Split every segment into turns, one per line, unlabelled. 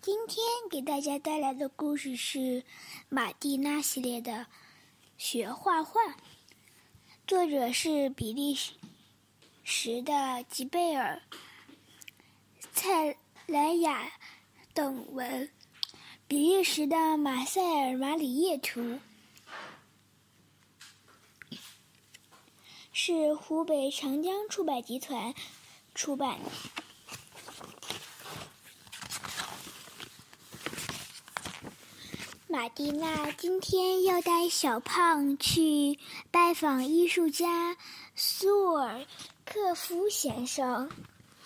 今天给大家带来的故事是马蒂娜系列的《学画画》，作者是比利时的吉贝尔、蔡莱雅等文，比利时的马塞尔·马里叶图，是湖北长江出版集团出版的。马蒂娜今天要带小胖去拜访艺术家苏尔克夫先生。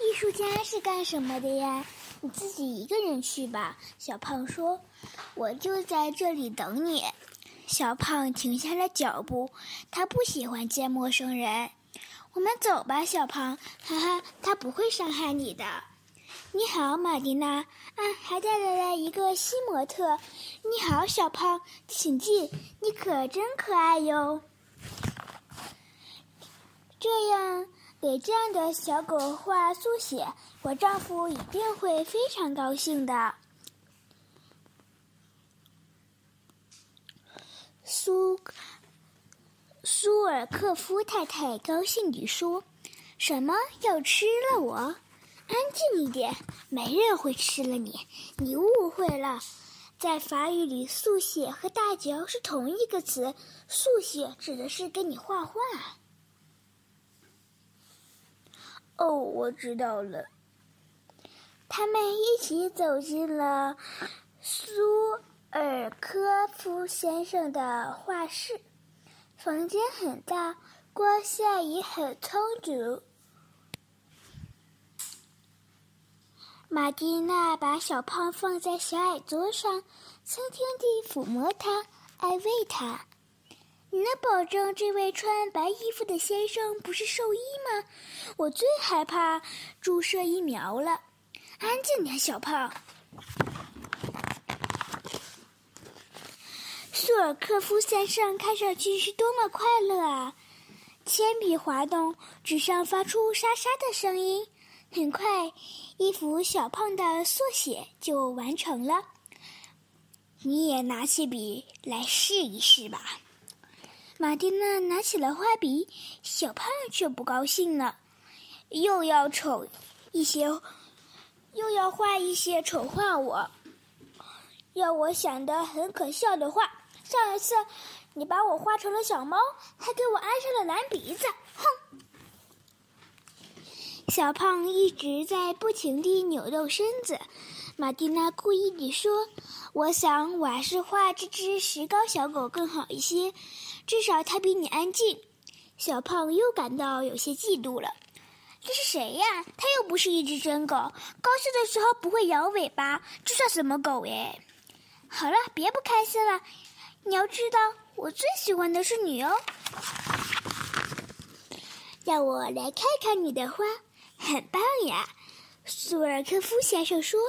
艺术家是干什么的呀？你自己一个人去吧。小胖说：“我就在这里等你。”小胖停下了脚步，他不喜欢见陌生人。我们走吧，小胖，哈哈，他不会伤害你的。你好，马蒂娜。啊，还带来了一个新模特。你好，小胖，请进。你可真可爱哟。这样给这样的小狗画速写，我丈夫一定会非常高兴的。苏苏尔克夫太太高兴地说：“什么要吃了我？”安静一点，没人会吃了你。你误会了，在法语里，速写和大嚼是同一个词。速写指的是给你画画。哦，我知道了。他们一起走进了苏尔科夫先生的画室。房间很大，光线也很充足。马蒂娜把小胖放在小矮桌上，轻轻地抚摸它，安慰它。你能保证这位穿白衣服的先生不是兽医吗？我最害怕注射疫苗了。安静点，小胖。苏尔克夫先生看上去是多么快乐啊！铅笔滑动，纸上发出沙沙的声音。很快，一幅小胖的缩写就完成了。你也拿起笔来试一试吧。马蒂娜拿起了画笔，小胖却不高兴了，又要丑一些，又要画一些丑化我，要我想的很可笑的画。上一次，你把我画成了小猫，还给我安上了蓝鼻子，哼！小胖一直在不停地扭动身子。马蒂娜故意地说：“我想我还是画这只石膏小狗更好一些，至少它比你安静。”小胖又感到有些嫉妒了。这是谁呀？它又不是一只真狗，高兴的时候不会摇尾巴，这算什么狗哎？好了，别不开心了。你要知道，我最喜欢的是你哦。让我来看看你的花。很棒呀，苏尔科夫先生说：“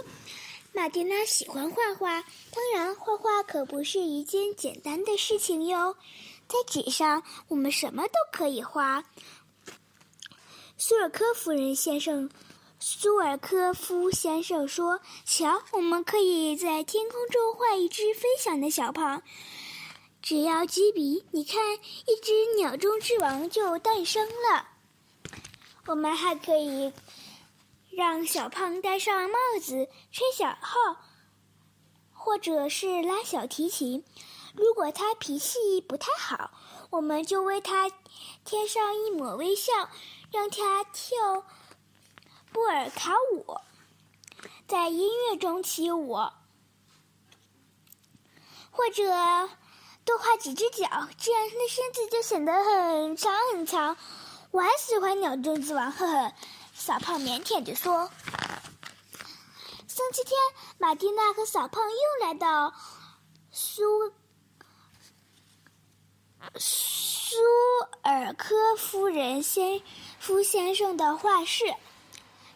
马蒂娜喜欢画画，当然，画画可不是一件简单的事情哟。在纸上，我们什么都可以画。”苏尔科夫人先生，苏尔科夫先生说：“瞧，我们可以在天空中画一只飞翔的小胖。只要几笔，你看，一只鸟中之王就诞生了。”我们还可以让小胖戴上帽子，吹小号，或者是拉小提琴。如果他脾气不太好，我们就为他贴上一抹微笑，让他跳布尔卡舞，在音乐中起舞，或者多画几只脚，这样他的身子就显得很长很长。我还喜欢鸟中之王，呵呵。小胖腼腆地说。星期天，马蒂娜和小胖又来到苏苏尔科夫人先夫先生的画室。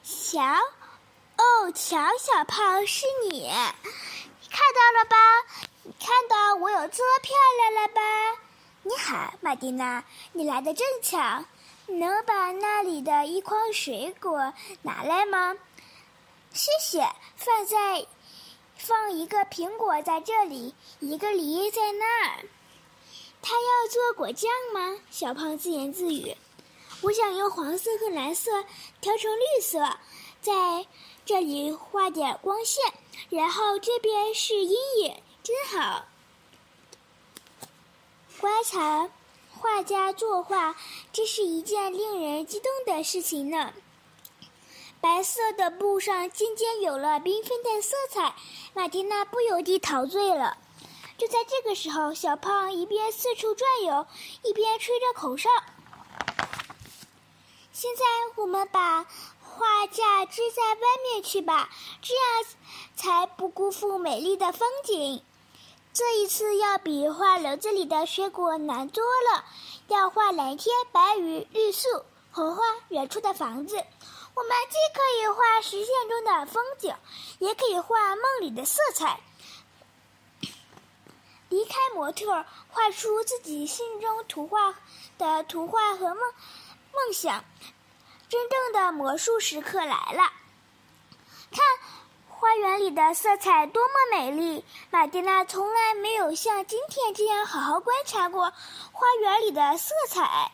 瞧，哦，瞧，小胖是你，看到了吧？你看到我有这么漂亮了吧？你好，马蒂娜，你来的正巧。能把那里的一筐水果拿来吗？谢谢。放在放一个苹果在这里，一个梨在那儿。他要做果酱吗？小胖自言自语。我想用黄色和蓝色调成绿色，在这里画点光线，然后这边是阴影，真好。观察画家作画，这是一件令人激动的事情呢。白色的布上渐渐有了缤纷的色彩，马蒂娜不由得陶醉了。就在这个时候，小胖一边四处转悠，一边吹着口哨。现在我们把画架支在外面去吧，这样才不辜负美丽的风景。这一次要比画楼子里的水果难多了，要画蓝天、白云、绿树、红花、远处的房子。我们既可以画实现中的风景，也可以画梦里的色彩。离开模特，画出自己心中图画的图画和梦梦想。真正的魔术时刻来了！看。花园里的色彩多么美丽！玛蒂娜从来没有像今天这样好好观察过花园里的色彩，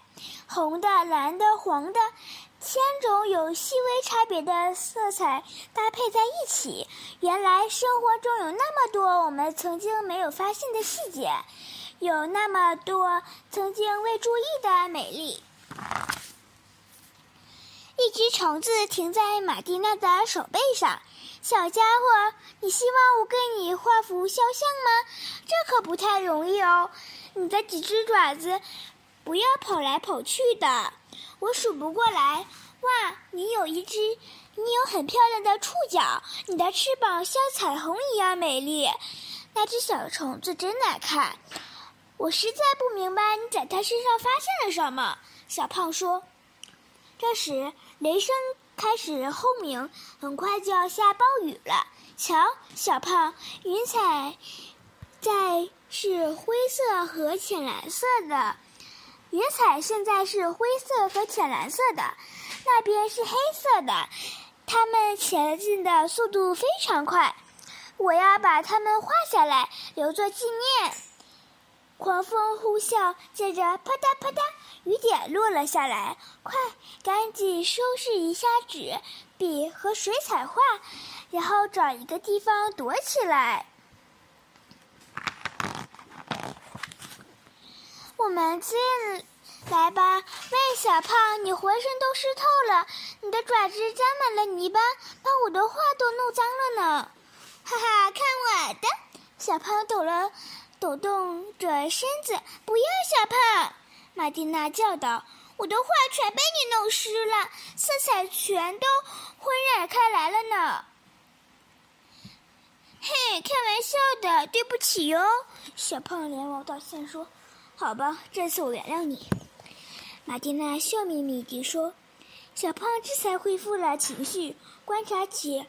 红的、蓝的、黄的，千种有细微差别的色彩搭配在一起。原来生活中有那么多我们曾经没有发现的细节，有那么多曾经未注意的美丽。一只虫子停在玛蒂娜的手背上。小家伙，你希望我给你画幅肖像吗？这可不太容易哦。你的几只爪子，不要跑来跑去的，我数不过来。哇，你有一只，你有很漂亮的触角，你的翅膀像彩虹一样美丽。那只小虫子真难看，我实在不明白你在它身上发现了什么。小胖说。这时，雷声。开始轰鸣，很快就要下暴雨了。瞧，小胖，云彩在是灰色和浅蓝色的，云彩现在是灰色和浅蓝色的，那边是黑色的，它们前进的速度非常快。我要把它们画下来，留作纪念。狂风呼啸，接着啪嗒啪嗒，雨点落了下来。快，赶紧收拾一下纸、笔和水彩画，然后找一个地方躲起来。我们进来吧。喂，小胖，你浑身都湿透了，你的爪子沾满了泥巴，把我的画都弄脏了呢。哈哈，看我的！小胖抖了。抖动着身子，不要小胖！玛蒂娜叫道：“我的画全被你弄湿了，色彩全都昏染开来了呢。”嘿，开玩笑的，对不起哟！小胖连忙道歉说：“好吧，这次我原谅你。”玛蒂娜笑眯眯地说：“小胖这才恢复了情绪，观察起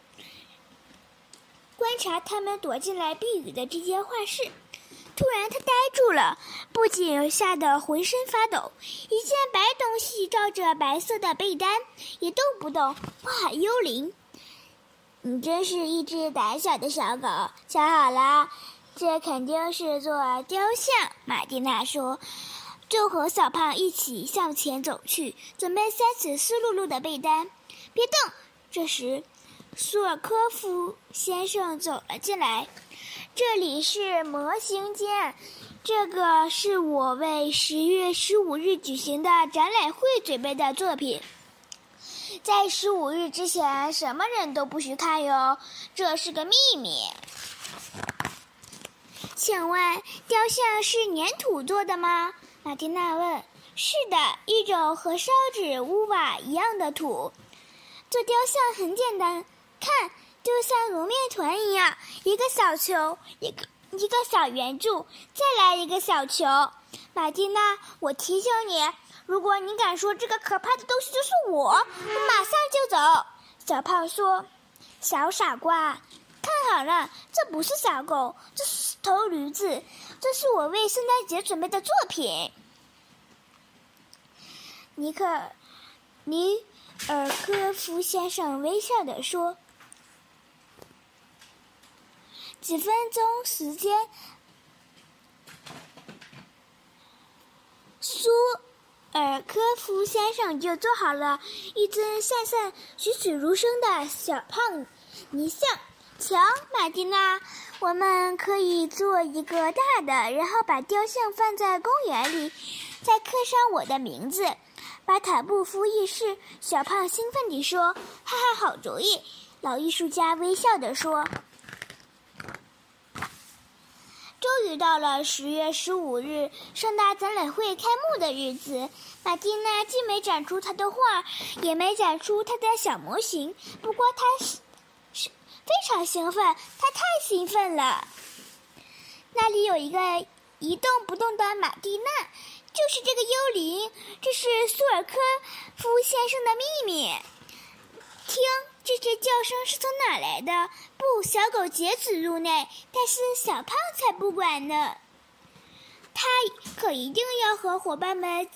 观察他们躲进来避雨的这间画室。”突然，他呆住了，不仅吓得浑身发抖。一件白东西罩着白色的被单，一动不动。哇，幽灵！你真是一只胆小的小狗。瞧好了，这肯定是座雕像。玛蒂娜说，就和小胖一起向前走去，准备塞起湿漉漉的被单。别动！这时，苏尔科夫先生走了进来。这里是模型间，这个是我为十月十五日举行的展览会准备的作品。在十五日之前，什么人都不许看哟，这是个秘密。请问，雕像是粘土做的吗？马蒂娜问。是的，一种和烧纸屋瓦一样的土。做雕像很简单，看。就像揉面团一样，一个小球，一个一个小圆柱，再来一个小球。马蒂娜，我提醒你，如果你敢说这个可怕的东西就是我，我马上就走。小胖说：“小傻瓜，看好了，这不是小狗，这是头驴子，这是我为圣诞节准备的作品。”尼克，尼尔科夫先生微笑地说。几分钟时间，苏尔科夫先生就做好了一尊闪闪栩栩如生的小胖泥像。瞧，马蒂娜，我们可以做一个大的，然后把雕像放在公园里，再刻上我的名字。巴塔布夫一世，小胖兴奋地说：“哈哈，好主意！”老艺术家微笑地说：“终于到了十月十五日盛大展览会开幕的日子。马蒂娜既没展出她的画，也没展出她的小模型。不过她是是非常兴奋，她太兴奋了。那里有一个一动不动的马蒂娜。”就是这个幽灵，这是苏尔科夫先生的秘密。听，这叫声是从哪来的？不，小狗截止入内，但是小胖才不管呢。他可一定要和伙伴们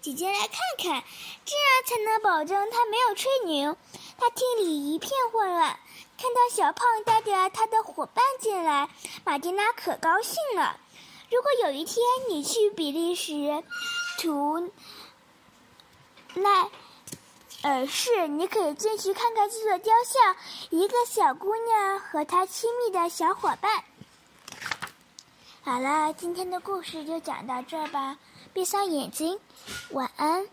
挤进来看看，这样才能保证他没有吹牛。大厅里一片混乱，看到小胖带着他的伙伴进来，马蒂娜可高兴了。如果有一天你去比利时图奈而是，你可以进去看看这座雕像，一个小姑娘和她亲密的小伙伴。好了，今天的故事就讲到这儿吧，闭上眼睛，晚安。